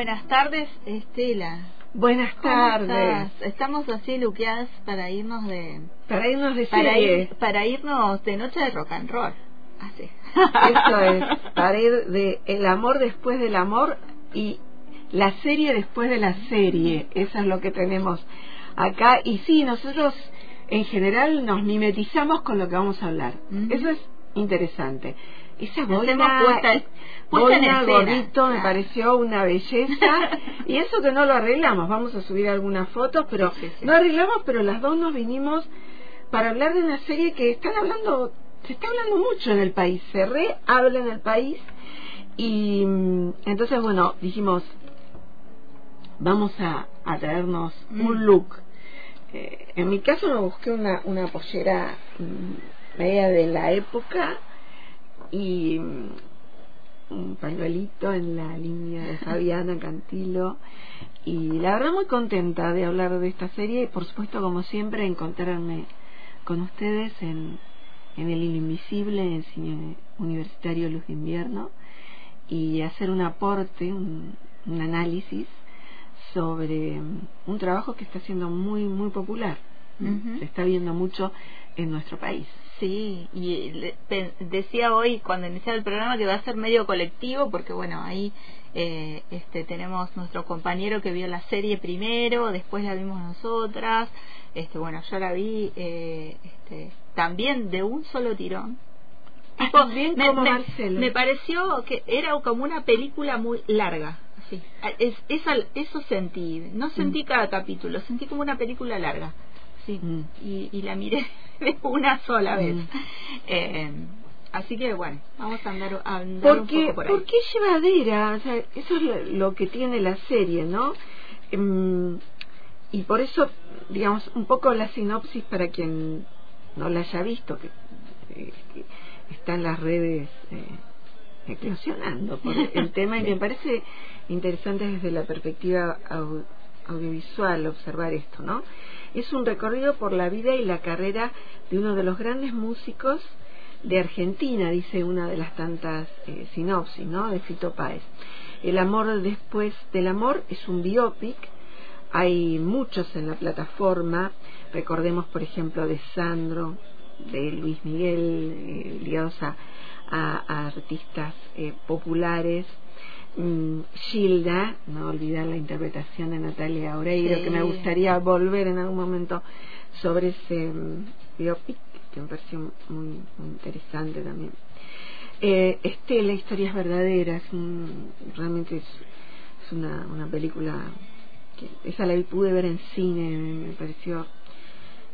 Buenas tardes, Estela. Buenas ¿Cómo tardes. Estamos así luqueadas para irnos de Para irnos de para, ir- para irnos de noche de rock and roll. Así. Eso es, para ir de el amor después del amor y la serie después de la serie. Eso es lo que tenemos acá. Y sí, nosotros en general nos mimetizamos con lo que vamos a hablar. Eso es interesante. Esa boina, puesta- puesta en boina, escena. gorrito, me pareció una belleza. y eso que no lo arreglamos. Vamos a subir algunas fotos, pero Sí, sí, sí. no arreglamos, pero las dos nos vinimos para hablar de una serie que están hablando, se está hablando mucho en el país, se re habla en el país y mm, entonces bueno, dijimos, vamos a, a traernos Mm. un look. Eh, en mi caso me busqué una, una pollera mm, media de la época y mm, un pañuelito en la línea de Fabiana Cantilo y la verdad muy contenta de hablar de esta serie y por supuesto como siempre encontrarme con ustedes en, en el Invisible, en Cine Universitario Luz de Invierno y hacer un aporte, un, un análisis sobre mm, un trabajo que está siendo muy muy popular. Se está viendo mucho en nuestro país. Sí, y decía hoy cuando iniciaba el programa que va a ser medio colectivo porque bueno, ahí eh, este tenemos nuestro compañero que vio la serie primero, después la vimos nosotras, este bueno, yo la vi eh, este, también de un solo tirón. Tipo, También me, como me- Marcelo. me pareció que era como una película muy larga. Así. Es, esa- eso sentí. No sentí cada capítulo, sentí como una película larga. Sí. Mm. Y, y la miré de una sola vez. Mm. Eh, así que bueno, vamos a andar, a andar un porque poco por ahí. es llevadera o sea, eso es lo, lo que tiene la serie no Em, y por eso digamos un poco la sinopsis para quien no la haya visto que, eh, que está en las redes eh, eclosionando por el tema y me parece interesante desde la perspectiva au- audiovisual observar esto no es un recorrido por la vida y la carrera de uno de los grandes músicos de Argentina, dice una de las tantas eh, sinopsis, ¿no? De Fito Páez. El amor después del amor es un biopic, hay muchos en la plataforma, recordemos por ejemplo de Sandro, de Luis Miguel, eh, ligados a, a- artistas eh, populares. Mm, Gilda, no olvidar la interpretación de Natalia Oreiro, Sí. que me gustaría volver en algún momento sobre ese mm, biopic, que me pareció muy, muy interesante también. Eh, Estela, Historias Verdaderas, mm, realmente es, es una, una película que esa la pude ver en cine, me, me pareció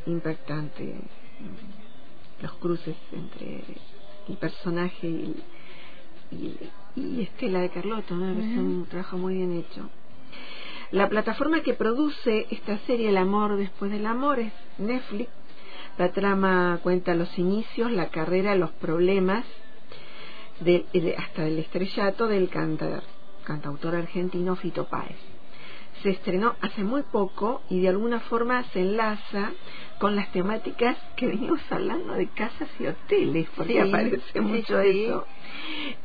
impactante. Los cruces entre el personaje y, y, y Estela de Carlotto, ¿no? Ujú. un trabajo muy bien hecho. La plataforma que produce esta serie El amor después del amor es Netflix. La trama cuenta los inicios, la carrera, los problemas de- de- hasta el estrellato del canta- cantautor argentino Fito Páez. Se estrenó hace muy poco y de alguna forma se enlaza con las temáticas que venimos hablando de casas y hoteles, porque Sí, aparece mucho sí. eso.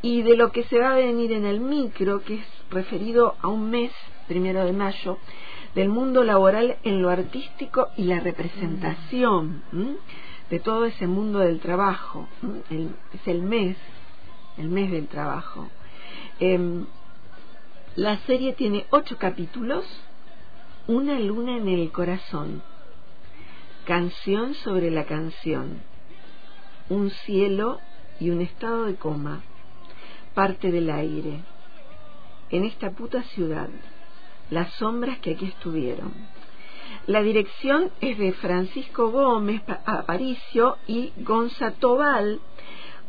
Y de lo que se va a venir en el micro, que es referido a un mes, primero de mayo, del mundo laboral en lo artístico y la representación ¿m? de todo ese mundo del trabajo. El- es el mes, el mes del trabajo. Em, la serie tiene ocho capítulos, Una luna en el corazón, Canción sobre la canción, Un cielo y un estado de coma, Parte del aire, En esta puta ciudad, Las sombras que aquí estuvieron, La dirección es de Francisco Gómez Aparicio y Gonza Tobal,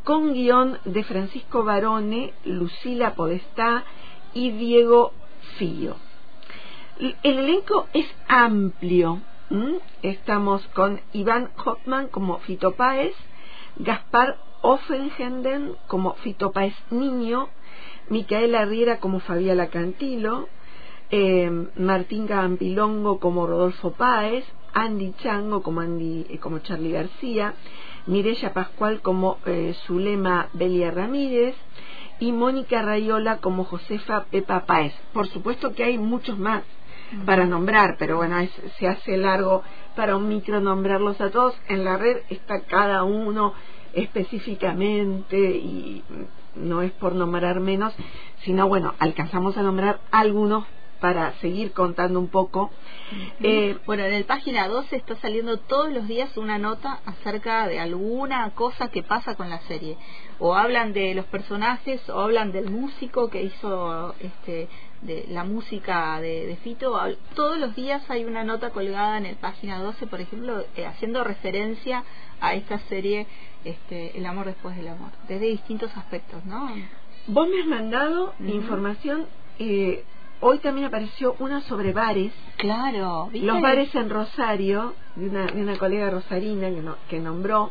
con guion de Francisco Barone, Lucila Podestá y Diego Fío. El elenco es amplio. Estamos con Iván Hoffman como Fito Páez, Gaspar Offenhenden como Fito Páez Niño, Micaela Riera como Fabiala Cantilo, eh, Martín Gampilongo como Rodolfo Páez, Andy Chango como Andy eh, como Charlie García, Mireya Pascual como eh, Zulema Belia Ramírez y Mónica Rayola como Josefa Pepa Páez. Por supuesto que hay muchos más para nombrar, pero bueno, se hace largo para un micro nombrarlos a todos. En la red está cada uno específicamente y no es por nombrar menos, sino bueno, alcanzamos a nombrar algunos para seguir contando un poco. Eh, bueno, en el página 12 está saliendo todos los días una nota acerca de alguna cosa que pasa con la serie. O hablan de los personajes, o hablan del músico que hizo este, de la música de, Fito. Todos los días hay una nota colgada en el página 12, por ejemplo, eh, haciendo referencia a esta serie este, El amor después del amor, desde distintos aspectos, ¿no? Vos me has mandado información eh, Hoy también apareció una sobre bares. Claro, Los bares en Rosario, de una, de una colega rosarina que, que nombró.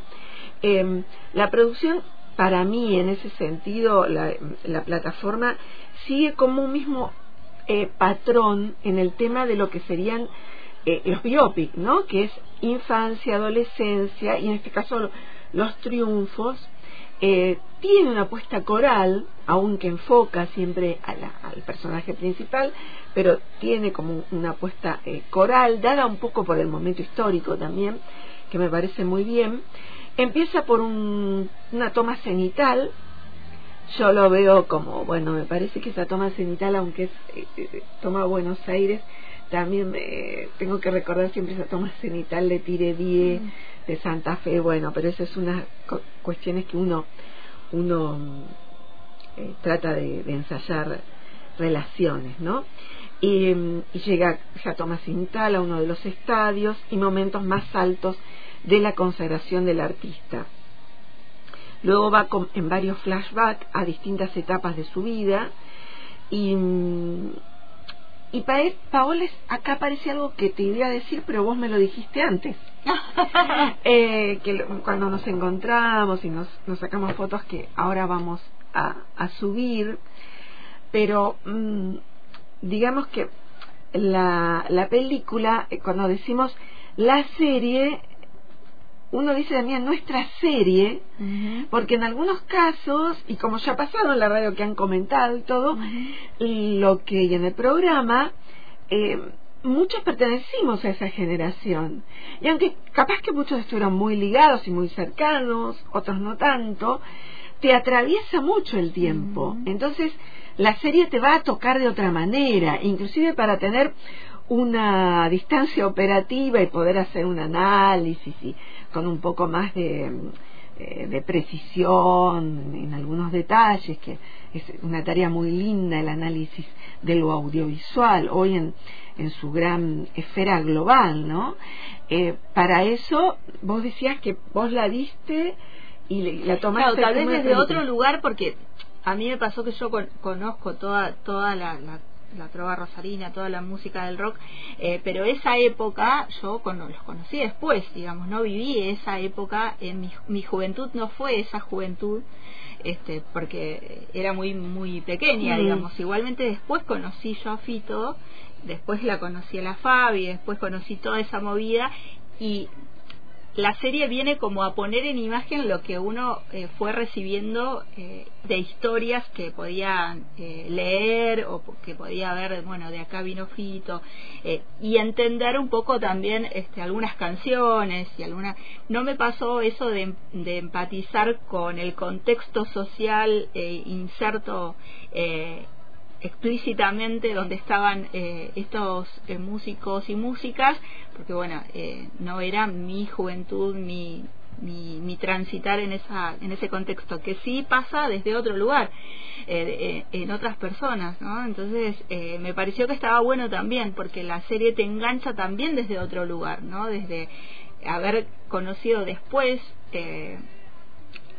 Em, la producción, para mí, en ese sentido, la, la plataforma sigue como un mismo eh, patrón en el tema de lo que serían eh, los biopic, ¿no? Que es infancia, adolescencia y en este caso los triunfos eh, tiene una apuesta coral, aunque enfoca siempre al personaje principal, pero tiene como una apuesta eh, coral, dada un poco por el momento histórico también, que me parece muy bien. Empieza por una toma cenital, yo lo veo como, bueno, me parece que esa toma cenital, aunque es eh, toma Buenos Aires, también tengo que recordar siempre esa toma cenital de Tire Die, mm. de Santa Fe, bueno, pero esas son unas cuestiones que uno, uno eh, trata de, ensayar relaciones, ¿no? Y, llega ya Tomás Intal a uno de los estadios y momentos más altos de la consagración del artista. Luego va en varios flashbacks a distintas etapas de su vida y, y Paola, acá aparece algo que te iba a decir, pero vos me lo dijiste antes. eh, que cuando nos encontramos y nos, nos, sacamos fotos que ahora vamos a, a subir, pero mm, digamos que la, la película, eh, cuando decimos la serie, uno dice también nuestra serie, porque en algunos casos, y como ya ha pasado en la radio que han comentado y todo, lo que y en el programa, eh, muchos pertenecimos a esa generación. Y aunque capaz que muchos estuvieron muy ligados y muy cercanos, otros no tanto, te atraviesa mucho el tiempo. Entonces, la serie te va a tocar de otra manera, inclusive para tener una distancia operativa y poder hacer un análisis y con un poco más de, eh, de precisión en algunos detalles, que es una tarea muy linda el análisis de lo audiovisual. Hoy en, en su gran esfera global, ¿no? Eh, para eso, vos decías que vos la diste y la tomaste. Claro, tal vez desde otro lugar, porque a mí me pasó que yo conozco toda toda la, la, trova rosarina, toda la música del rock, eh, pero esa época yo con, los conocí después, digamos, no viví esa época, en mi, mi juventud no fue esa juventud, este, porque era muy muy pequeña, mm. digamos. Igualmente después conocí yo a Fito después la conocí a la Fabi, después conocí toda esa movida y la serie viene como a poner en imagen lo que uno eh, fue recibiendo eh, de historias que podía eh, leer o que podía ver, bueno, de acá vino Fito, y entender un poco también este, algunas canciones y alguna... No me pasó eso de, de empatizar con el contexto social inserto explícitamente donde estaban eh, estos eh, músicos y músicas, porque bueno, eh, no era mi juventud, mi, mi, transitar en esa en ese contexto que sí pasa desde otro lugar eh, en otras personas no entonces eh, me pareció que estaba bueno también porque la serie te engancha también desde otro lugar no desde haber conocido después eh,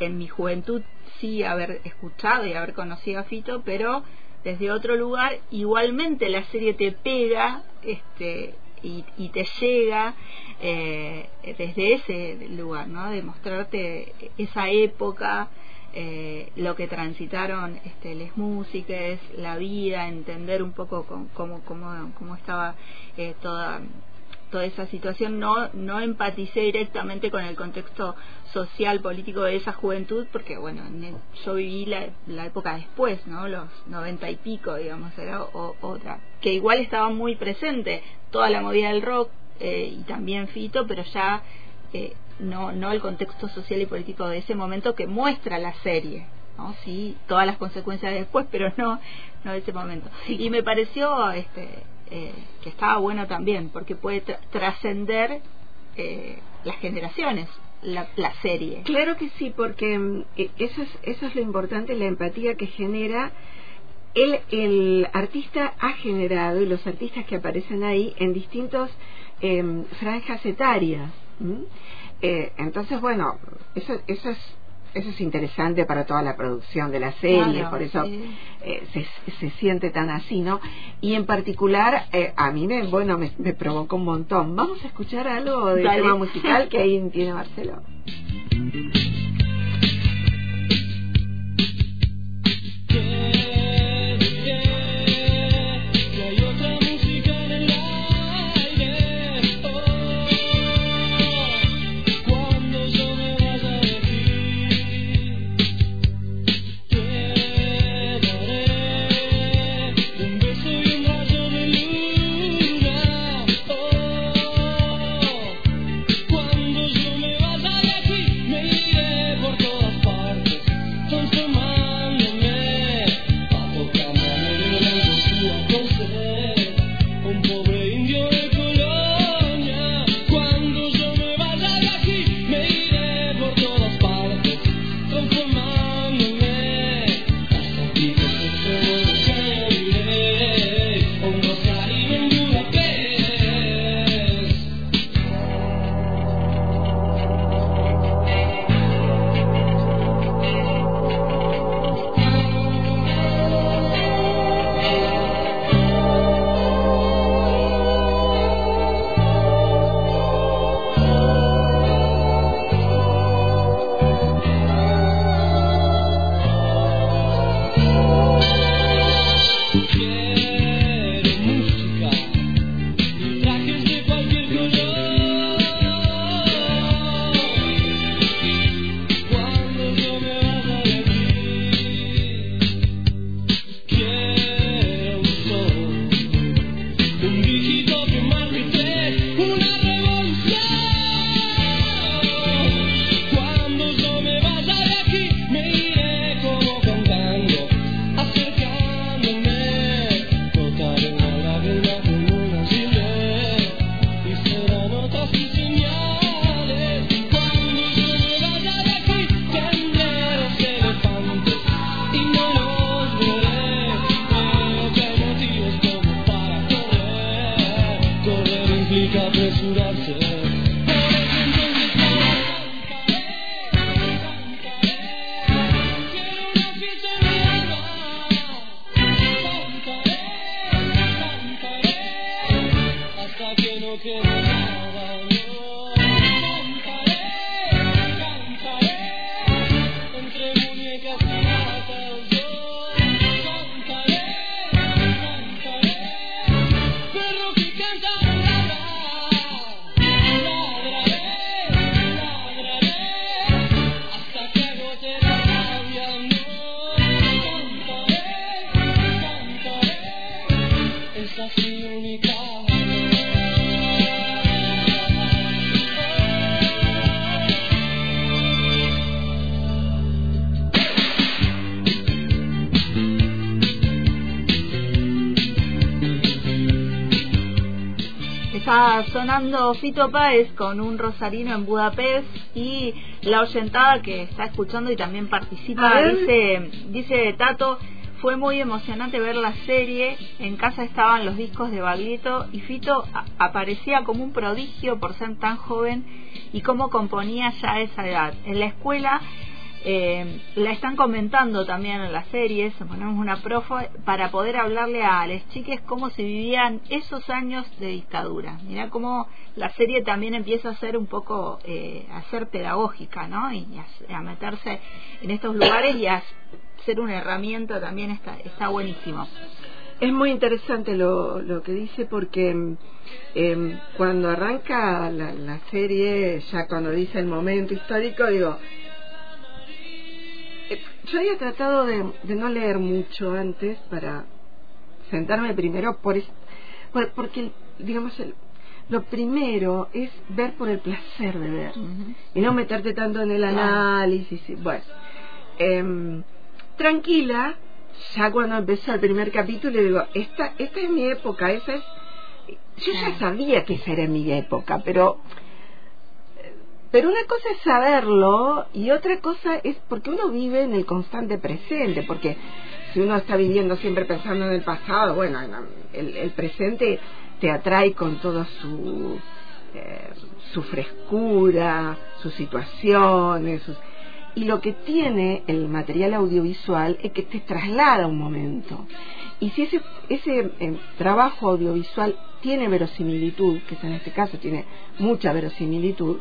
en mi juventud sí haber escuchado y haber conocido a Fito pero desde otro lugar igualmente la serie te pega este y, te llega eh, desde ese lugar, ¿no? De mostrarte esa época, eh, lo que transitaron este, las músicas, la vida, entender un poco cómo, cómo, cómo estaba eh, toda toda esa situación no no empaticé directamente con el contexto social político de esa juventud porque bueno yo viví la, la época después no los noventa y pico digamos era otra que igual estaba muy presente toda la movida del rock eh, y también Fito pero ya eh, no no el contexto social y político de ese momento que muestra la serie ¿no? sí todas las consecuencias después pero no no de ese momento. Y me pareció este eh, que estaba bueno también, porque puede trascender eh, las generaciones. La, serie. Claro que sí, porque mm, e, eso es, eso es lo importante, la empatía que genera. El, el artista ha generado, y los artistas que aparecen ahí, en distintos em, franjas etarias. Eh, entonces, bueno, eso, eso es eso es interesante para toda la producción de la serie, por eso eh, se, se, siente tan así, ¿no? Y en particular, eh, a mí me, bueno, me, me, provocó un montón. Vamos a escuchar algo del tema musical que ahí tiene Marcelo. Está sonando Fito Páez con un rosarino en Budapest y la oyentada que está escuchando y también participa dice, dice Tato, fue muy emocionante ver la serie, en casa estaban los discos de Baglietto y Fito aparecía como un prodigio por ser tan joven y cómo componía ya a esa edad. En la escuela eh, la están comentando también en las series, ponemos una profa para poder hablarle a las chiques cómo se vivían esos años de dictadura. Mira cómo la serie también empieza a ser un poco, eh, a ser pedagógica, ¿no? Y a, meterse en estos lugares y a ser una herramienta también está, está buenísimo. Es muy interesante lo, lo que dice porque eh, cuando arranca la, la serie, ya cuando dice el momento histórico, digo, yo había tratado de, no leer mucho antes para sentarme primero por, porque digamos lo primero es ver por el placer de ver y no meterte tanto en el análisis bueno em, tranquila ya cuando empezó el primer capítulo digo esta esta es mi época esa es yo ya sabía que esa era mi época pero pero una cosa es saberlo y otra cosa es porque uno vive en el constante presente, porque si uno está viviendo siempre pensando en el pasado, bueno, el, presente te atrae con toda su, eh, su frescura, sus situaciones, y lo que tiene el material audiovisual es que te traslada un momento. Y si ese, ese eh, trabajo audiovisual tiene verosimilitud, que en este caso tiene mucha verosimilitud,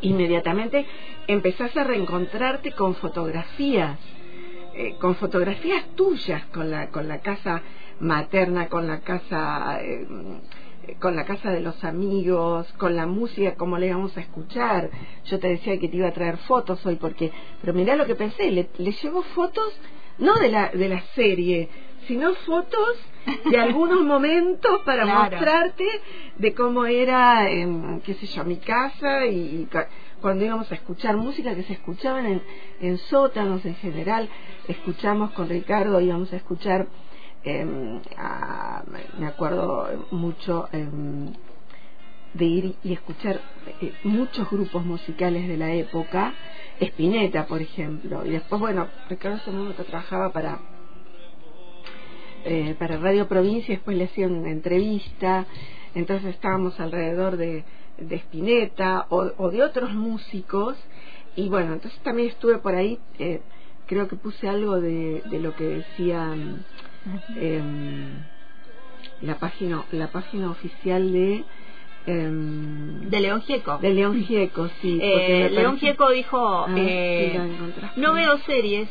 inmediatamente empezás a reencontrarte con fotografías, eh, con fotografías tuyas, con la, con la casa materna, con la casa, eh, con la casa de los amigos, con la música, como le íbamos a escuchar. Yo te decía que te iba a traer fotos hoy, porque, pero mirá lo que pensé, le, le llevo fotos no de la, de la serie, sino fotos de algunos momentos para mostrarte de cómo era, en, qué sé yo, mi casa y, cuando íbamos a escuchar música que se escuchaban en, en sótanos en general. Escuchamos con Ricardo, íbamos a escuchar, em, me acuerdo mucho em, de ir y escuchar eh, muchos grupos musicales de la época, Spinetta, por ejemplo, y después, bueno, Ricardo momento trabajaba para eh, para Radio Provincia, después le hacía una entrevista, entonces estábamos alrededor de, de Spinetta o, de otros músicos, y bueno, entonces también estuve por ahí, eh, creo que puse algo de, de lo que decía eh, la página la página oficial de em, de León Gieco. De León Gieco, sí. Eh, León Gieco dijo, ah, eh, no veo series,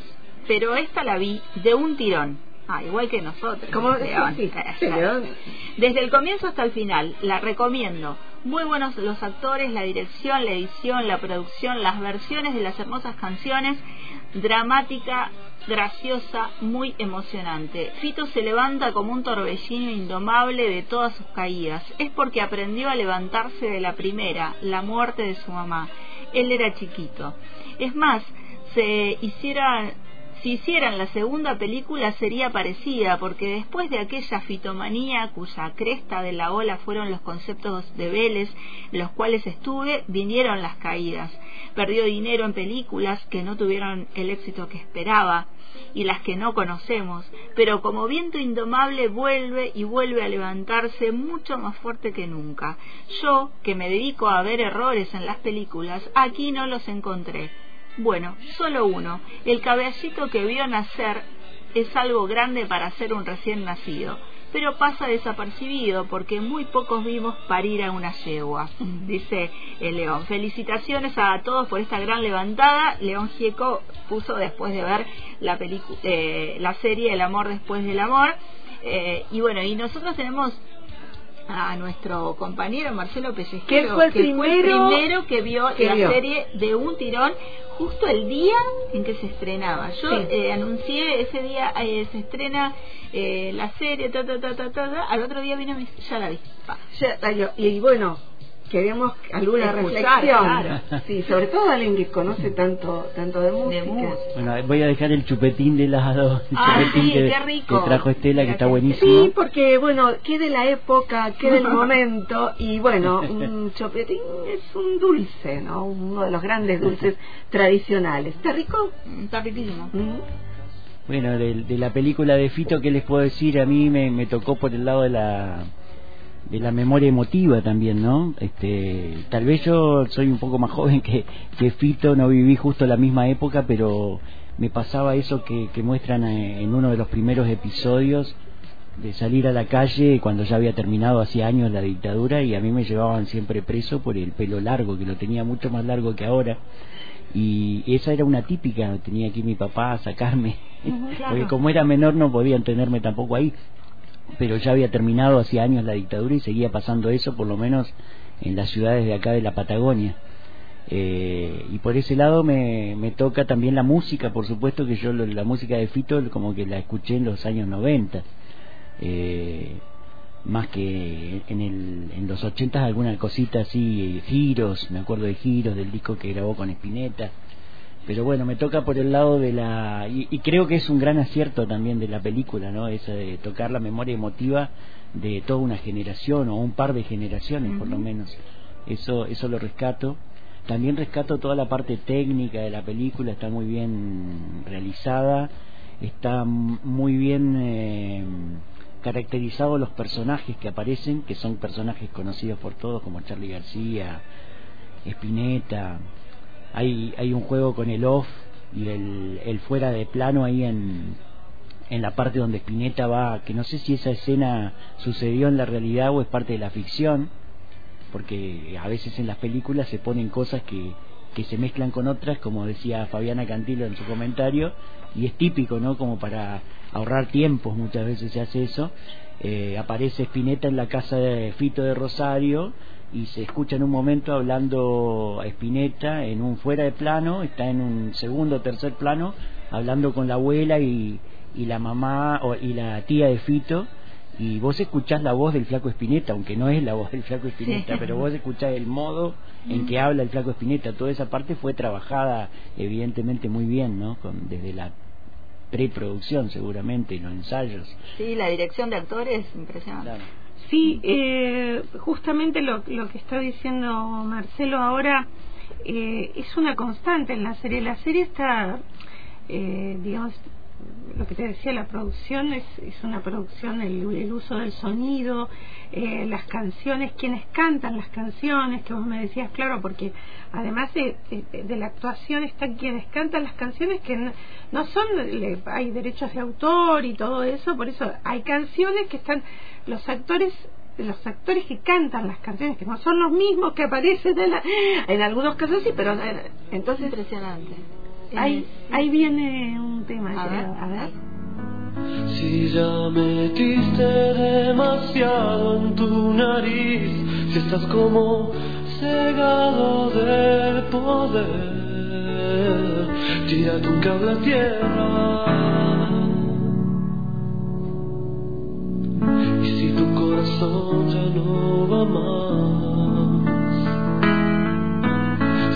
pero esta la vi de un tirón. Ah, igual que nosotros. ¿Cómo? Desde el comienzo hasta el final, la recomiendo. Muy buenos los actores, la dirección, la edición, la producción, las versiones de las hermosas canciones, dramática, graciosa, muy emocionante. Fito se levanta como un torbellino indomable de todas sus caídas. Es porque aprendió a levantarse de la primera, la muerte de su mamá. Él era chiquito. Es más, se hiciera si hicieran la segunda película sería parecida, porque después de aquella fitomanía cuya cresta de la ola fueron los conceptos de Vélez, los cuales estuve, vinieron las caídas. Perdió dinero en películas que no tuvieron el éxito que esperaba y las que no conocemos, pero como viento indomable vuelve y vuelve a levantarse mucho más fuerte que nunca. Yo, que me dedico a ver errores en las películas, aquí no los encontré bueno, solo uno. El caballito que vio nacer es algo grande para ser un recién nacido, pero pasa desapercibido porque muy pocos vimos parir a una yegua, dice el León. Felicitaciones a todos por esta gran levantada. León Gieco puso después de ver la, eh, la serie El amor después del amor. Eh, y bueno, y nosotros tenemos a nuestro compañero Marcelo Pellejero, que fue el, primero, que vio la serie de un tirón justo el día en que se estrenaba. Yo eh, anuncié ese día eh, se estrena eh, la serie, ta, ta, ta, ta, ta, al otro día vino y ya la vi. y, bueno, queremos alguna reflexión. Sí, sobre todo alguien que conoce tanto tanto de música. Bueno, voy a dejar el chupetín de helado, el Ah, chupetín sí, que, qué rico. que trajo Estela, que está buenísimo. Sí, porque bueno, qué de la época, qué del momento y bueno, un chupetín es un dulce, ¿no? Uno de los grandes dulces tradicionales. ¿Está rico? Está riquísimo. ¿Mm? Bueno, de, de la película de Fito, ¿qué les puedo decir? A mí me, me tocó por el lado de la de la memoria emotiva también, ¿no? Este, tal vez yo soy un poco más joven que, que Fito, no viví justo la misma época, pero me pasaba eso que, que muestran eh, en uno de los primeros episodios de salir a la calle cuando ya había terminado hacía años la dictadura y a mí me llevaban siempre preso por el pelo largo, que lo tenía mucho más largo que ahora. Y esa era una típica, tenía aquí mi papá a sacarme, porque como era menor no podían tenerme tampoco ahí, pero ya había terminado hacía años la dictadura y seguía pasando eso, por lo menos en las ciudades de acá de la Patagonia. Eh, y por ese lado me, me toca también la música, por supuesto que yo lo- la música de Fito como que la escuché en los años 90. Eh, más que en, el, en los 80 alguna cosita así, eh, giros, me acuerdo de giros del disco que grabó con Spinetta. Pero bueno, me toca por el lado de la... Y, y creo que es un gran acierto también de la película, ¿no? Esa de tocar la memoria emotiva de toda una generación o un par de generaciones por lo menos. Eso, eso lo rescato. También rescato toda la parte técnica de la película, está muy bien realizada, está muy bien eh, caracterizados los personajes que aparecen, que son personajes conocidos por todos como Charlie García, Spinetta, hay, hay un juego con el off y el, fuera de plano ahí en, en la parte donde Spinetta va, que no sé si esa escena sucedió en la realidad o es parte de la ficción, porque a veces en las películas se ponen cosas que, que se mezclan con otras, como decía Fabiana Cantilo en su comentario, y es típico, ¿no? Como para ahorrar tiempos, muchas veces se hace eso. Eh, aparece Spinetta en la casa de Fito de Rosario y se escucha en un momento hablando a Spinetta en un fuera de plano, está en un segundo o tercer plano, hablando con la abuela y, y la mamá o, y la tía de Fito y vos escuchás la voz del flaco Espineta, aunque no es la voz del flaco Espineta, Sí. pero vos escuchás el modo en que habla el flaco Espineta, toda esa parte fue trabajada evidentemente muy bien, ¿no? Con, desde la preproducción seguramente, y los ensayos. Sí, la dirección de actores, impresionante. Claro. Sí, eh, justamente lo, lo que está diciendo Marcelo ahora eh, es una constante en la serie. La serie está, eh, digamos, lo que te decía, la producción es, es una producción, el, el uso del sonido, eh, las canciones, quienes cantan las canciones, que vos me decías, claro, porque además de, la actuación están quienes cantan las canciones que no, no son, le- hay derechos de autor y todo eso, por eso hay canciones que están, los actores los actores que cantan las canciones que no son los mismos que aparecen en, la- en algunos casos sí pero eh, entonces Impresionante. Ahí ahí viene un tema A ver, creo. a ver Si ya metiste demasiado en tu nariz, si estás como cegado del poder, tira tu cable a tierra. Y si tu corazón ya no va más,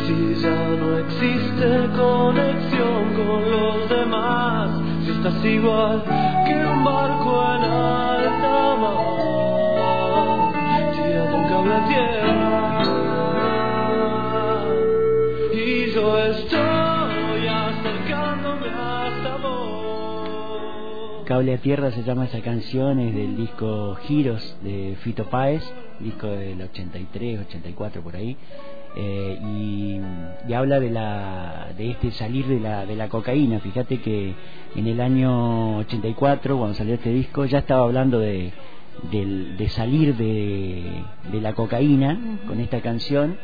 si ya no existe conexión con los demás, si estás igual que un barco en alta mar, tira tu cable a tierra y yo estoy acercándome hasta vos. Cable a Tierra se llama esa canción, es del disco Giros de Fito Páez, disco del 83, 84 por ahí, eh, y, y habla de la de este salir de la de la cocaína. Fíjate que en el año 84, cuando salió este disco, ya estaba hablando de del- de salir de, de la cocaína con esta canción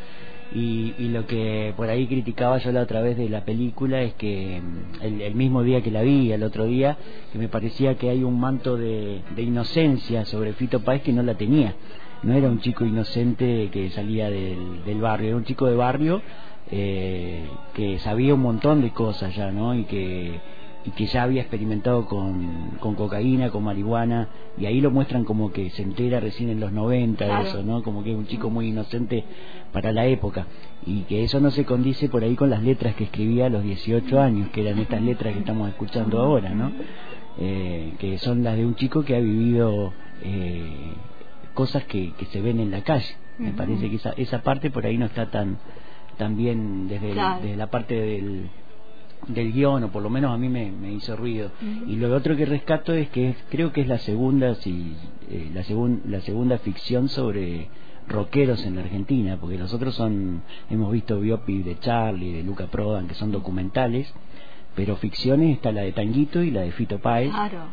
y, y lo que por ahí criticaba yo la otra vez de la película es que mm, el, el mismo día que la vi, el otro día, que me parecía que hay un manto de, de inocencia sobre Fito Páez que no la tenía. No era un chico inocente que salía del, del barrio, era un chico de barrio eh, que sabía un montón de cosas ya, ¿no? Y que y que ya había experimentado con, con cocaína, con marihuana, y ahí lo muestran como que se entera recién en los 90 de eso, ¿no? Como que es un chico muy inocente para la época, y que eso no se condice por ahí con las letras que escribía a los 18 años, que eran estas letras que estamos escuchando ahora, ¿no? Eh, que son las de un chico que ha vivido eh, cosas que, que se ven en la calle. Me parece que esa, esa parte por ahí no está tan, tan bien desde, el- desde la parte del, del guion, o por lo menos a mí me, me hizo ruido. Y lo otro que rescato es que es- creo que es la segunda, si, eh, la, segun- la segunda ficción sobre rockeros en la Argentina, porque los otros son, hemos visto biopic de Charlie, de Luca Prodan, que son documentales, pero ficciones está la de Tanguito y la de Fito Páez. Claro.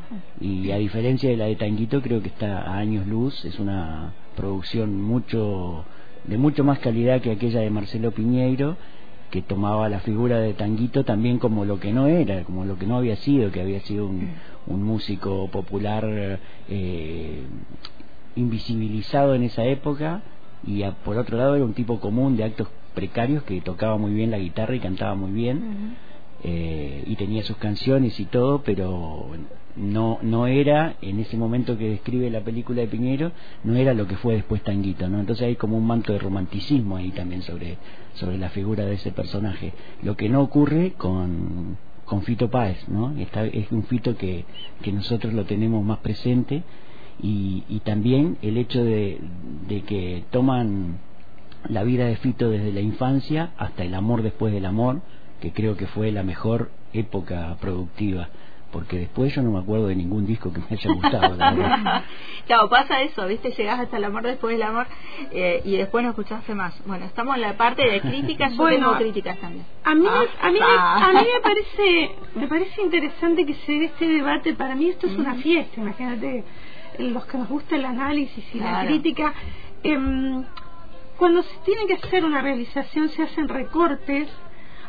Y a diferencia de la de Tanguito, creo que está a años luz, es una producción mucho de mucho más calidad que aquella de Marcelo Piñeiro, que tomaba la figura de Tanguito también como lo que no era, como lo que no había sido, que había sido un, un músico popular eh, invisibilizado en esa época y a- por otro lado era un tipo común de actos precarios que tocaba muy bien la guitarra y cantaba muy bien eh, y tenía sus canciones y todo, pero no no era en ese momento que describe la película de Piñero, no era lo que fue después Tanguito, ¿no? Entonces hay como un manto de romanticismo ahí también sobre sobre la figura de ese personaje, lo que no ocurre con con Fito Páez, ¿no? Está, es un Fito que, que nosotros lo tenemos más presente y, y también el hecho de, de que toman la vida de Fito desde la infancia hasta el amor después del amor, que creo que fue la mejor época productiva, porque después yo no me acuerdo de ningún disco que me haya gustado. la. Claro, pasa eso, ¿viste? Llegás hasta el amor después del amor eh, y después no escuchaste más. Bueno, estamos en la parte de críticas, yo Bueno, tengo críticas también. A mí, Ah, a mí, me- ah. a mí me parece me parece interesante que se dé este debate. Para mí esto es una fiesta. Imagínate eh, los que nos gusta el análisis y la crítica. Em, cuando se tiene que hacer una realización se hacen recortes,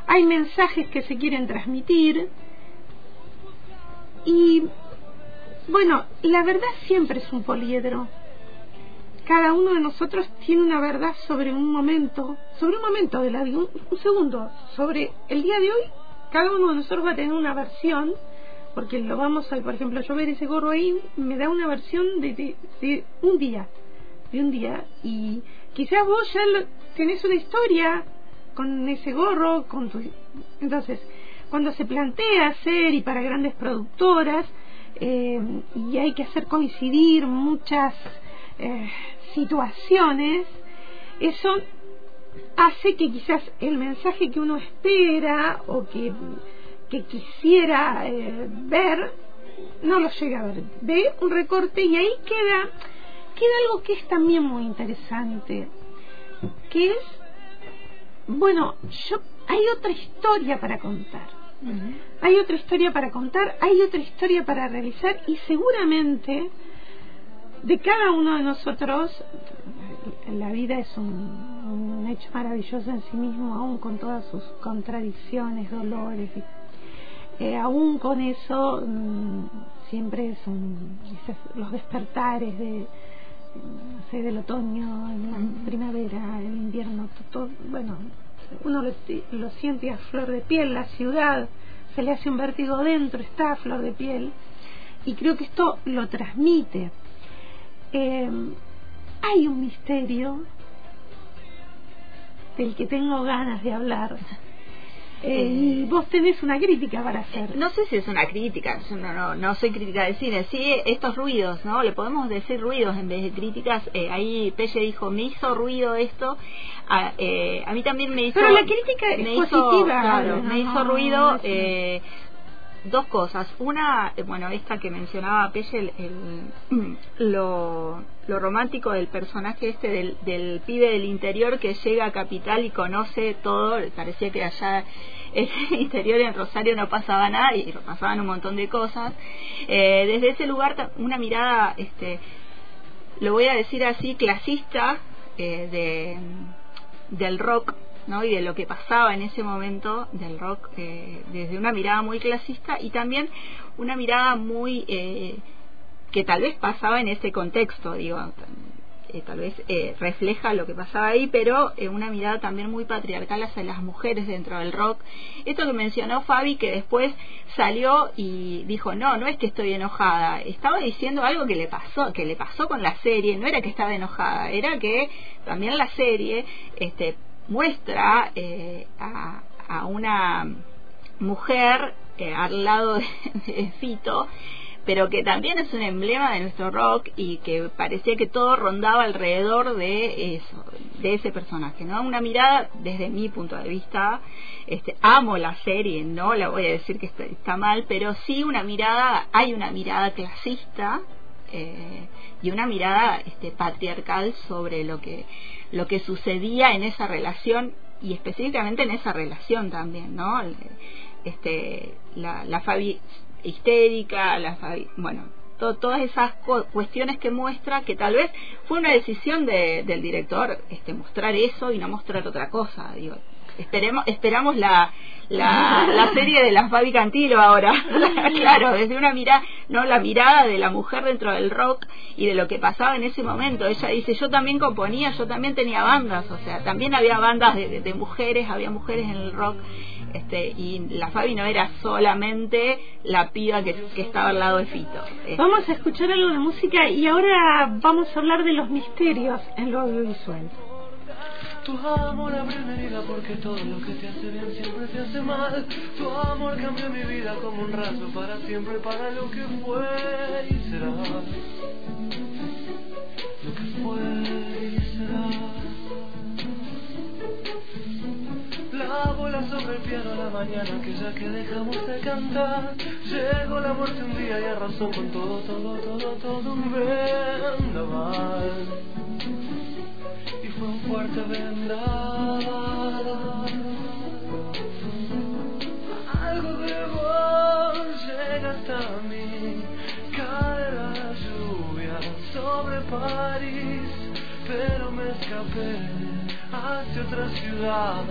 hay mensajes que se quieren transmitir y bueno, la verdad siempre es un poliedro. Cada uno de nosotros tiene una verdad sobre un momento, sobre un momento de la vida, un, un segundo, sobre el día de hoy. Cada uno de nosotros va a tener una versión, porque lo vamos a, por ejemplo, yo ver ese gorro ahí, me da una versión de, de, de un día, de un día. Y quizás vos ya lo- tenés una historia con ese gorro, con tu... Entonces, cuando se plantea hacer y para grandes productoras, eh, y hay que hacer coincidir muchas eh, situaciones, eso hace que quizás el mensaje que uno espera o que, que quisiera eh, ver no lo llega a ver. Ve un recorte y ahí queda, queda algo que es también muy interesante, que es, bueno, yo hay otra historia para contar. Hay otra historia para contar, hay otra historia para realizar y seguramente de cada uno de nosotros la vida es un, un hecho maravilloso en sí mismo, aún con todas sus contradicciones, dolores. Y, eh, aún con eso, mm, siempre son los despertares de, no sé, del otoño, la primavera, el invierno, todo, bueno, uno lo, lo siente a flor de piel, la ciudad se le hace un vértigo dentro, está a flor de piel, y creo que esto lo transmite. Eh, hay un misterio del que tengo ganas de hablar. Eh, y vos tenés una crítica para hacer. No sé si es una crítica, yo no, no, no soy crítica de cine, sí estos ruidos, ¿no? Le podemos decir ruidos en vez de críticas. Eh, ahí Pelle dijo, me hizo ruido esto, a, eh, a mí también me hizo... Pero la crítica es me hizo, positiva, claro, no, me hizo no, ruido... es- eh, dos cosas. Una, eh, bueno, esta que mencionaba Pelle, el, el- lo, lo romántico del personaje este del, del pibe del interior que llega a Capital y conoce todo. Parecía que allá en el interior en Rosario no pasaba nada y pasaban un montón de cosas. Eh, desde ese lugar, una mirada, este, lo voy a decir así, clasista eh, de, del rock ¿no? y de lo que pasaba en ese momento del rock eh, desde una mirada muy clasista y también una mirada muy eh, que tal vez pasaba en ese contexto digo eh, tal vez eh, refleja lo que pasaba ahí, pero eh, una mirada también muy patriarcal hacia las mujeres dentro del rock. Esto que mencionó Fabi, que después salió y dijo, no, no es que estoy enojada, estaba diciendo algo que le pasó, que le pasó con la serie, no era que estaba enojada, era que también la serie este, muestra a, a, una mujer al lado de, de Fito, pero que también es un emblema de nuestro rock y que parecía que todo rondaba alrededor de eso, de ese personaje, ¿no? Una mirada desde mi punto de vista, este, amo la serie, no la voy a decir que está, mal, pero sí una mirada, hay una mirada clasista eh, y una mirada este, patriarcal sobre lo que lo que sucedía en esa relación y específicamente en esa relación también, ¿no? Este, la, la Fabi histérica, la, bueno, todas esas cuestiones que muestra que tal vez fue una decisión de, del director este mostrar eso y no mostrar otra cosa digo esperemos esperamos la la, la serie de las Fabi Cantilo ahora claro desde una mirada no la mirada de la mujer dentro del rock y de lo que pasaba en ese momento ella dice yo también componía yo también tenía bandas o sea también había bandas de, de mujeres había mujeres en el rock este, y la Fabi no era solamente la piba que, que estaba al lado de Fito. Este. Vamos a escuchar algo de música y ahora vamos a hablar de los misterios en lo audiovisual. Tu amor abrió una herida porque todo lo que te hace bien siempre te hace mal. Tu amor cambió mi vida como un raso para siempre, para lo que fue y será. Lo que fue y será. La bola sobre el piano la mañana que ya que dejamos de cantar Llegó la muerte un día y arrasó con todo, todo, todo, todo un vendaval fuerte vendaval Algo de vos llega hasta mí Cae la lluvia sobre París Pero me escapé hacia otra ciudad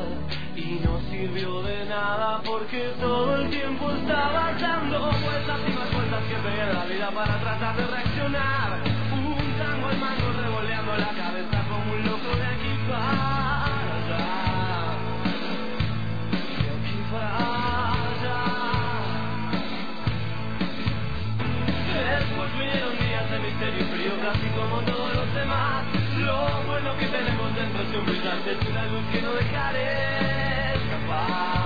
y no sirvió de nada porque todo el tiempo estaba dando vueltas y más vueltas que pegué la vida para tratar de reaccionar. Un tango al mando revoleando la cabeza tenemos dentro es un brillante, es una luz que no dejaré escapar.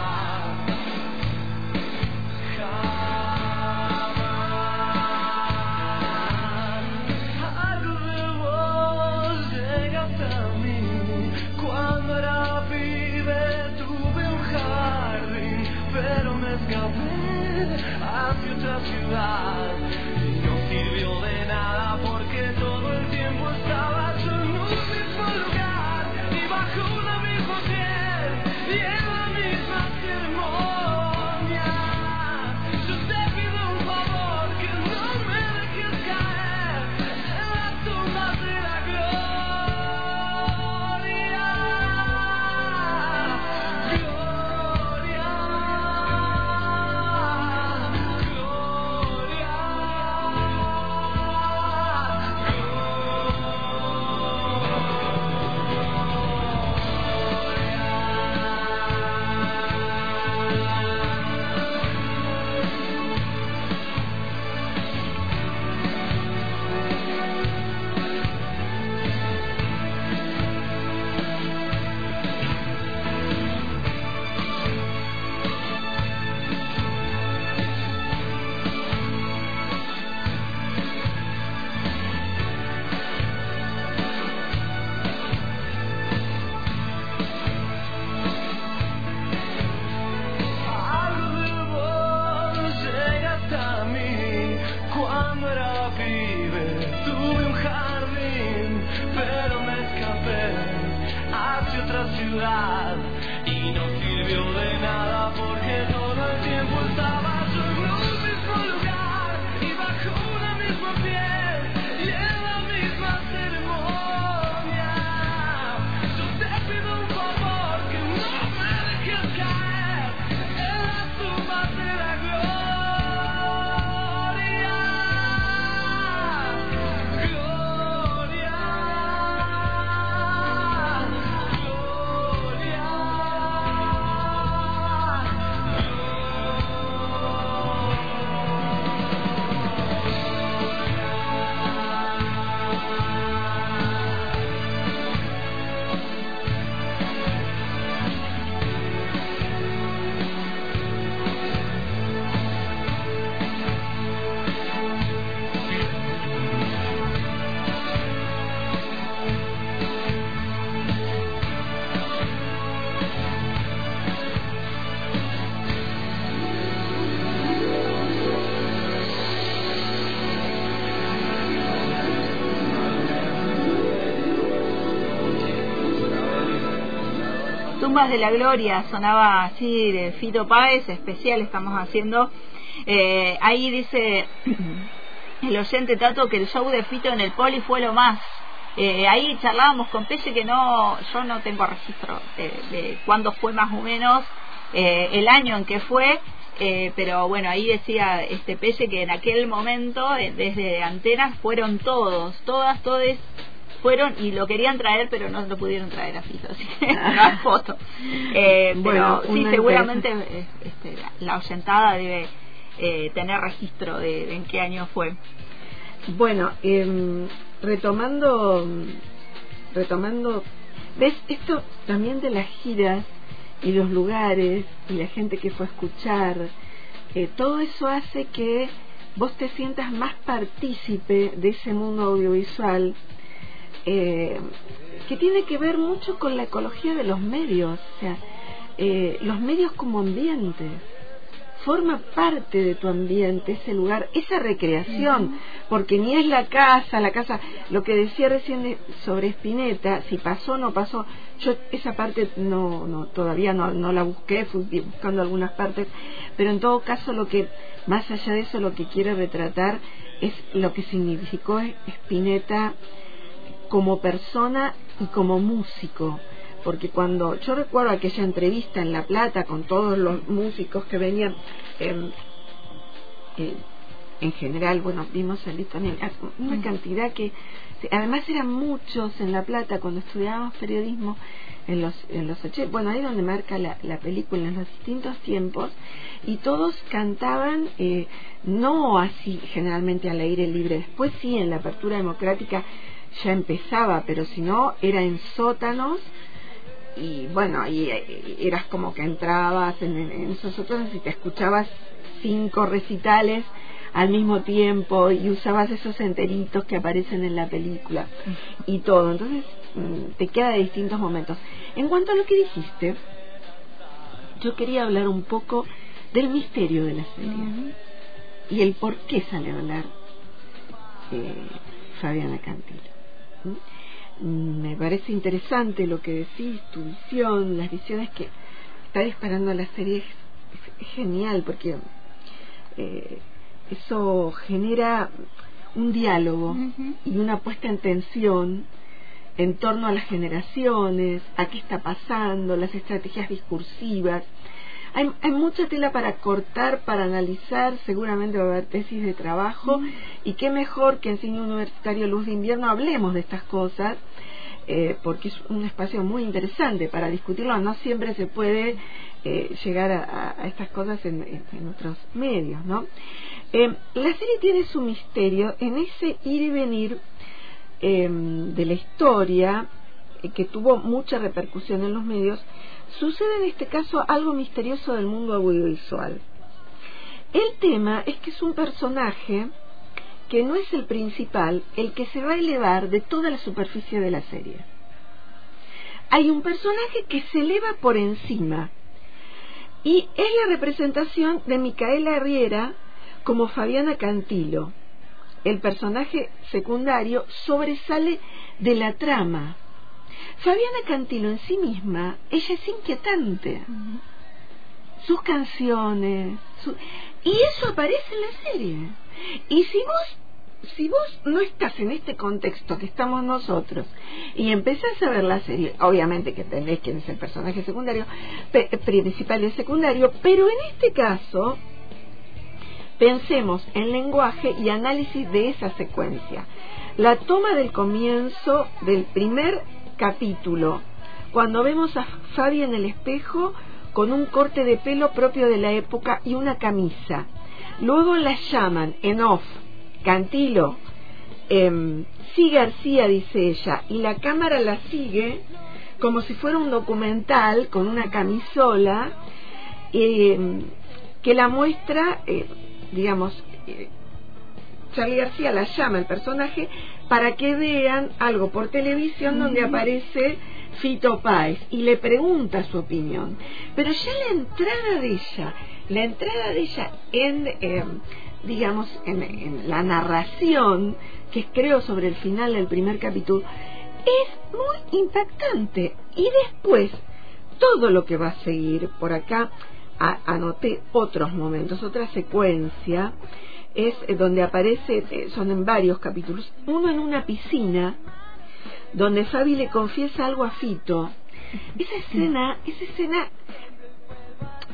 De la Gloria, sonaba así de Fito Páez, especial estamos haciendo. Eh, ahí dice el oyente Tato que el show de Fito en el Poli fue lo más. Eh, ahí charlábamos con Pelle que no, yo no tengo registro de, cuándo fue más o menos eh, el año en que fue, eh, pero bueno, ahí decía este Pelle que en aquel momento, eh, desde Antenas, fueron todos, todas, todes fueron y lo querían traer, pero no lo pudieron traer a Fito, así que no hay foto. Eh, Bueno, pero sí, seguramente eh, este, la, debe eh, tener registro de, de en qué año fue. Bueno, em, retomando, retomando, ves esto también de las giras y los lugares y la gente que fue a escuchar, eh, todo eso hace que vos te sientas más partícipe de ese mundo audiovisual eh, que tiene que ver mucho con la ecología de los medios, o sea, eh, los medios como ambientes forma parte de tu ambiente, ese lugar, esa recreación, porque ni es la casa, la casa, lo que decía recién de- sobre Spinetta, si pasó o no pasó, yo esa parte no, no todavía no, no la busqué, fui buscando algunas partes, pero en todo caso lo que, más allá de eso, lo que quiero retratar es lo que significó Spinetta como persona y como músico. Porque cuando yo recuerdo aquella entrevista en La Plata con todos los músicos que venían em, eh, en general, bueno, vimos allí también ah, una cantidad que además eran muchos en La Plata cuando estudiábamos periodismo en los en los 80, bueno, ahí donde marca la, la película en los distintos tiempos y todos cantaban eh, no así generalmente al aire libre, después sí en la apertura democrática ya empezaba, pero si no era en sótanos y bueno, ahí eh, eras como que entrabas en, en- en esos sótanos y te escuchabas cinco recitales al mismo tiempo y usabas esos enteritos que aparecen en la película y todo. Entonces mm, te queda de distintos momentos. En cuanto a lo que dijiste, yo quería hablar un poco del misterio de la serie y el por qué sale a hablar eh, Fabiana Cantilo. Me parece interesante lo que decís, tu visión, las visiones que está disparando la serie es, es genial porque eh, eso genera un diálogo y una puesta en tensión en torno a las generaciones, a qué está pasando, las estrategias discursivas. Hay, hay mucha tela para cortar, para analizar, seguramente va a haber tesis de trabajo y qué mejor que en Cine Universitario Luz de Invierno hablemos de estas cosas eh, porque es un espacio muy interesante para discutirlo, no siempre se puede eh, llegar a, estas cosas en, en- en otros medios, ¿no? Eh, la serie tiene su misterio en ese ir y venir eh, de la historia eh, que tuvo mucha repercusión en los medios, sucede en este caso algo misterioso del mundo audiovisual. El tema es que es un personaje que no es el principal, el que se va a elevar de toda la superficie de la serie. Hay un personaje que se eleva por encima y es la representación de Micaela Riera como Fabiana Cantilo. El personaje secundario sobresale de la trama. Fabiana Cantilo en sí misma, ella es inquietante. Sus canciones, su- y eso aparece en la serie. Y si vos si vos no estás en este contexto que estamos nosotros y empezás a ver la serie, obviamente que entendés quién es el personaje secundario, principal y secundario, pero en este caso pensemos en lenguaje y análisis de esa secuencia. La toma del comienzo del primer capítulo, cuando vemos a Fabi en el espejo con un corte de pelo propio de la época y una camisa. Luego la llaman en off, Cantilo, em, sí García, dice ella, y la cámara la sigue como si fuera un documental con una camisola em, que la muestra, eh, digamos, eh, Charlie García la llama el personaje para que vean algo por televisión donde aparece Fito Páez y le pregunta su opinión. Pero ya la entrada de ella, la entrada de ella en, eh, digamos, en, en la narración que creo sobre el final del primer capítulo, es muy impactante. Y después, todo lo que va a seguir por acá a- anoté otros momentos, otra secuencia es eh, donde aparece, eh, son en varios capítulos, uno en una piscina donde Fabi le confiesa algo a Fito. Esa escena, esa escena,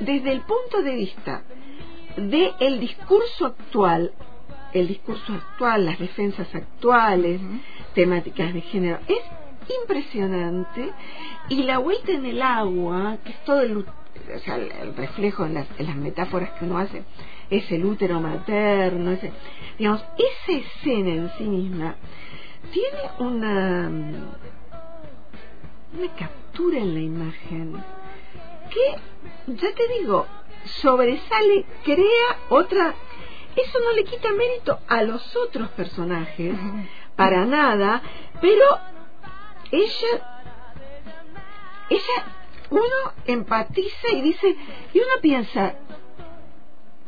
desde el punto de vista de el discurso actual, el discurso actual, las defensas actuales, temáticas de género, es impresionante. Y la vuelta en el agua, que es todo el, o sea, el reflejo en las, en las metáforas que uno hace, es el útero materno, ese, digamos, esa escena en sí misma tiene una una captura en la imagen que, ya te digo, sobresale, crea otra... Eso no le quita mérito a los otros personajes, para nada, pero ella, ella, uno empatiza y dice, y uno piensa,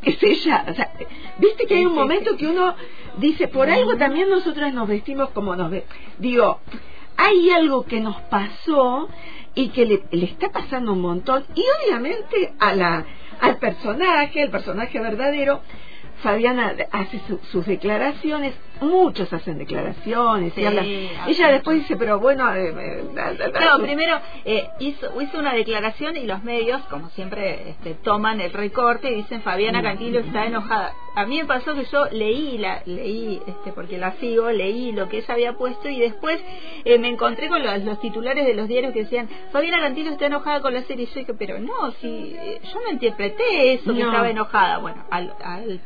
es ella, o sea, viste que hay un momento que uno dice, por algo también nosotros nos vestimos como nos ve, digo, hay algo que nos pasó y que le, le está pasando un montón y obviamente a la al personaje, el personaje verdadero, Fabiana hace su- sus declaraciones, muchos hacen declaraciones y hablan. Ella después dice, pero bueno, eh, eh, da- da- da Claro, su- primero eh, hizo, hizo una declaración y los medios, como siempre, este, toman el recorte y dicen Fabiana Cantilo está enojada. A mí me pasó que yo leí, la, leí este, porque la sigo, leí lo que ella había puesto y después eh, me encontré con los, los titulares de los diarios que decían Fabiana Cantilo está enojada con la serie. Y yo dije, pero no, si yo no interpreté eso que estaba enojada. Bueno, al, al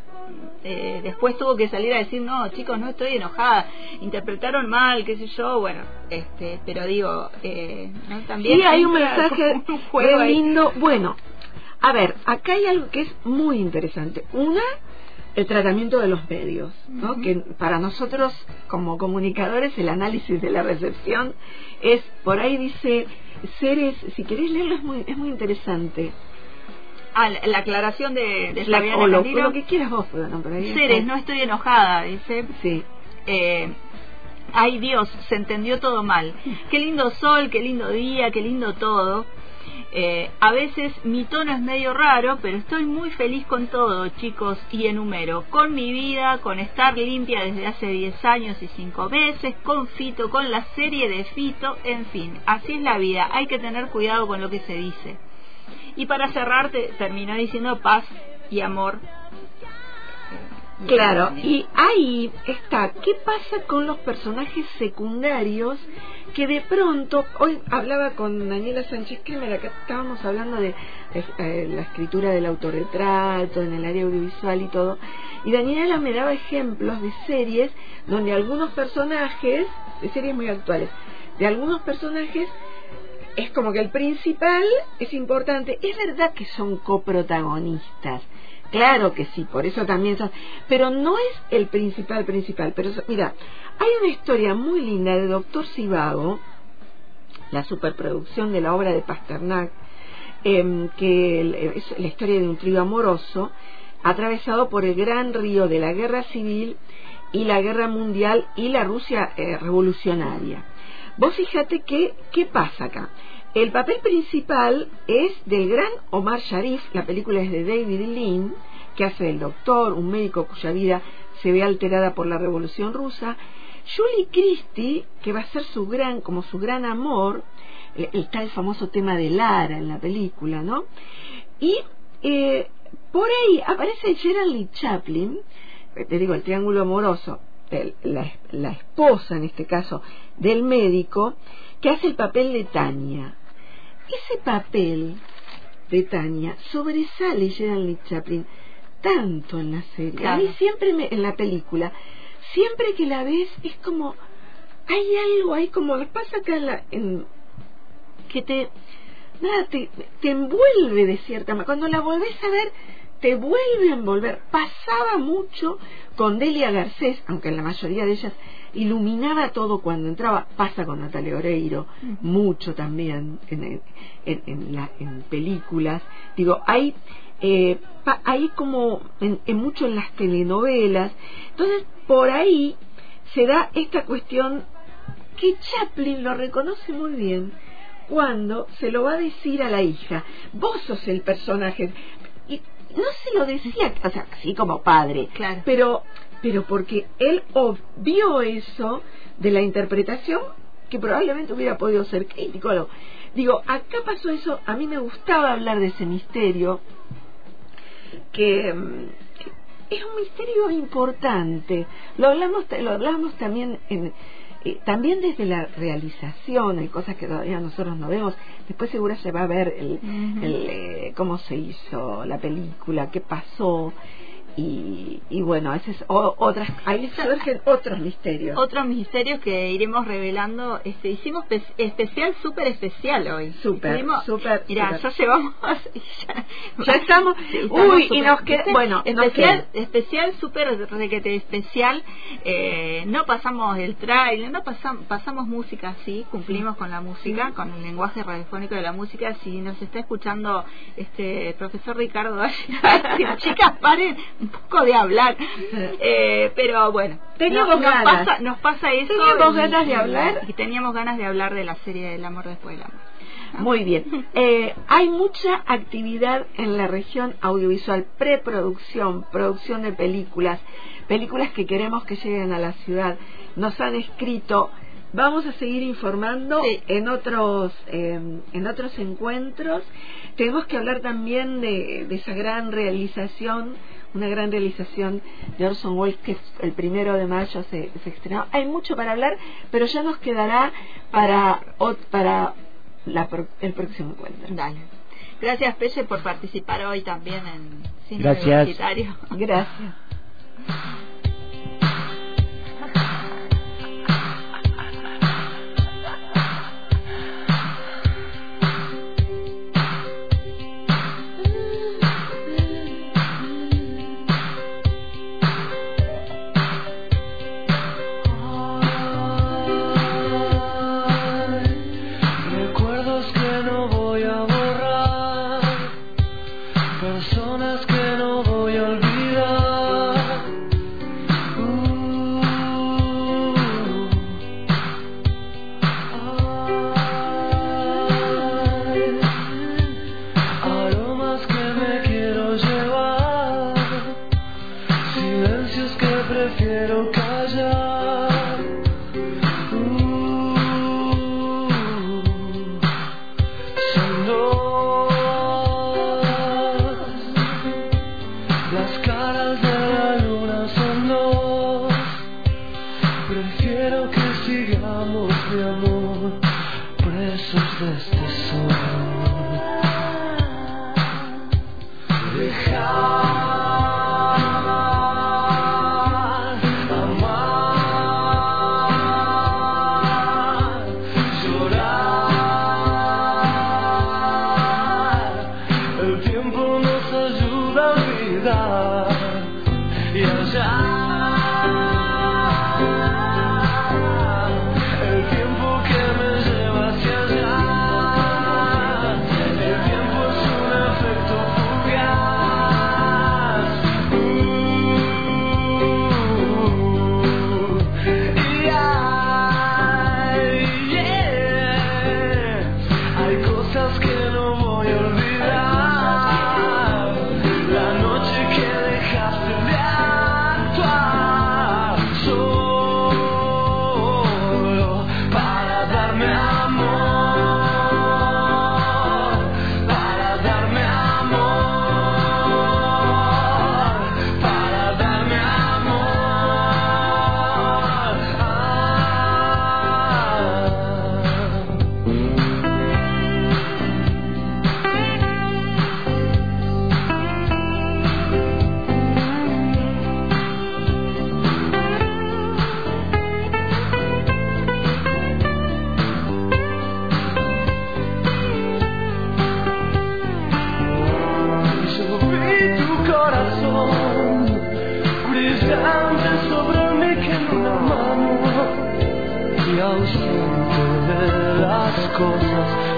eh, después tuvo que salir a decir no chicos no estoy enojada interpretaron mal qué sé yo bueno este pero digo eh, ¿no? también Sí, hay un mensaje ahí. lindo. Bueno, a ver, acá hay algo que es muy interesante. Una, el tratamiento de los medios, ¿no? Que para nosotros como comunicadores el análisis de la recepción es, por ahí dice, seres, si querés leerlo es muy, es muy interesante. Ah, la, la aclaración de, de La- o lo, Cantilo. lo que quieras vos, pero no, por ahí Ceres, está. no estoy enojada, dice. Sí. Eh, ay Dios, se entendió todo mal. Qué lindo sol, qué lindo día, qué lindo todo. Eh, a veces mi tono es medio raro, pero estoy muy feliz con todo, chicos, y enumero. Con mi vida, con estar limpia desde hace 10 años y 5 meses, con Fito, con la serie de Fito, en fin, así es la vida. Hay que tener cuidado con lo que se dice. Y para cerrar, te, terminó diciendo paz y amor. Claro, y ahí está, ¿qué pasa con los personajes secundarios que de pronto, hoy hablaba con Daniela Sánchez Kremer, acá estábamos hablando de eh, la escritura del autorretrato en el área audiovisual y todo, y Daniela me daba ejemplos de series donde algunos personajes, de series muy actuales, de algunos personajes es como que el principal es importante. Es verdad que son coprotagonistas. Claro que sí, por eso también son. Pero no es el principal principal. Pero mira, hay una historia muy linda de Doctor Sivago, la superproducción de la obra de Pasternak, em, que es la historia de un trío amoroso atravesado por el gran río de la guerra civil y la guerra mundial y la Rusia eh, revolucionaria. Vos fíjate que, ¿qué pasa acá? El papel principal es del gran Omar Sharif, la película es de David Lean, que hace el doctor, un médico cuya vida se ve alterada por la revolución rusa. Julie Christie, que va a ser su gran, como su gran amor, eh, está el famoso tema de Lara en la película, ¿no? Y eh, por ahí aparece Gerald Lee Chaplin, eh, te digo, el triángulo amoroso, la, la esposa en este caso del médico, que hace el papel de Tania. Ese papel de Tania sobresale Gerald Lee Chaplin tanto en la serie. A mí siempre me, en la película, siempre que la ves es como hay algo ahí como pasa acá en la, en, que te nada te, te envuelve de cierta manera. Cuando la volvés a ver, te vuelve a envolver. Pasaba mucho con Delia Garcés, aunque en la mayoría de ellas iluminaba todo cuando entraba. Pasa con Natalia Oreiro, mucho también en, en, en, la- en películas. Digo, hay, eh, pa- hay como en, en mucho en las telenovelas. Entonces, por ahí se da esta cuestión que Chaplin lo reconoce muy bien cuando se lo va a decir a la hija. Vos sos el personaje. Y no se lo decía, o sea, así como padre, Claro. pero, pero porque él obvió eso de la interpretación que probablemente hubiera podido ser crítico. Digo, acá pasó eso, a mí me gustaba hablar de ese misterio, que, mm, que es un misterio importante. Lo hablamos, lo hablamos también en, eh, también desde la realización, hay cosas que todavía nosotros no vemos. Después seguro se va a ver el, el, eh, cómo se hizo la película, qué pasó. Y, y bueno, ese es o- otras, ahí surgen otros misterios. Otros misterios que iremos revelando. Este, hicimos pe- especial, súper especial hoy. Súper, súper, Mira, ya llevamos. Ya, Ya estamos- Sí, uy, y nos queda- bueno, nos especial, especial, súper requete especial. Eh, no pasamos el trailer, no pasamos, pasamos música, sí, cumplimos con la música, con el lenguaje radiofónico de la música. Si nos está escuchando este profesor Ricardo, chicas, paren un poco de hablar. Eh, pero bueno, Teníamos no- nos, ganas. pasa, nos pasa eso. Teníamos y- ganas de hablar. Y teníamos ganas de hablar de la serie del amor después del amor. ¿no? Muy bien. Eh, hay mucha actividad en la región audiovisual, preproducción, producción de películas, películas que queremos que lleguen a la ciudad. Nos han escrito. Vamos a seguir informando Sí. en otros eh, en otros encuentros. Tenemos que hablar también de, de esa gran realización, una gran realización de Orson Welles que el primero de mayo se, se estrenó. Hay mucho para hablar, pero ya nos quedará para para la pro- el próximo encuentro. Dale. Gracias, Pelle, por participar hoy también en Cine Gracias. Universitario. Gracias.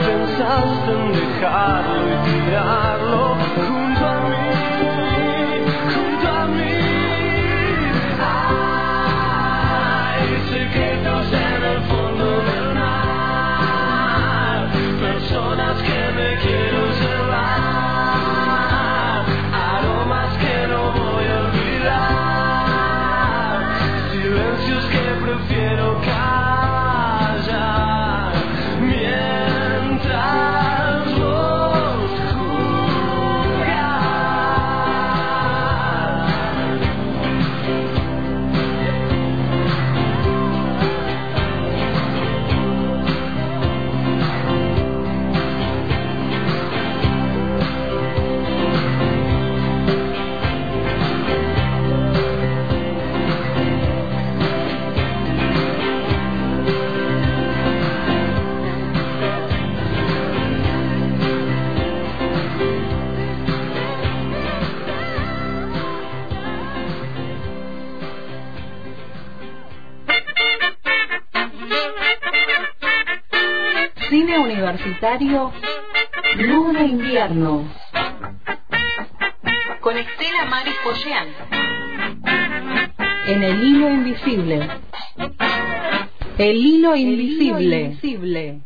Pensaste en dejarlo y tirarlo junto a mí, horario Luna Invierno. Con Estela Maris Pollán. En el hilo invisible. El hilo invisible.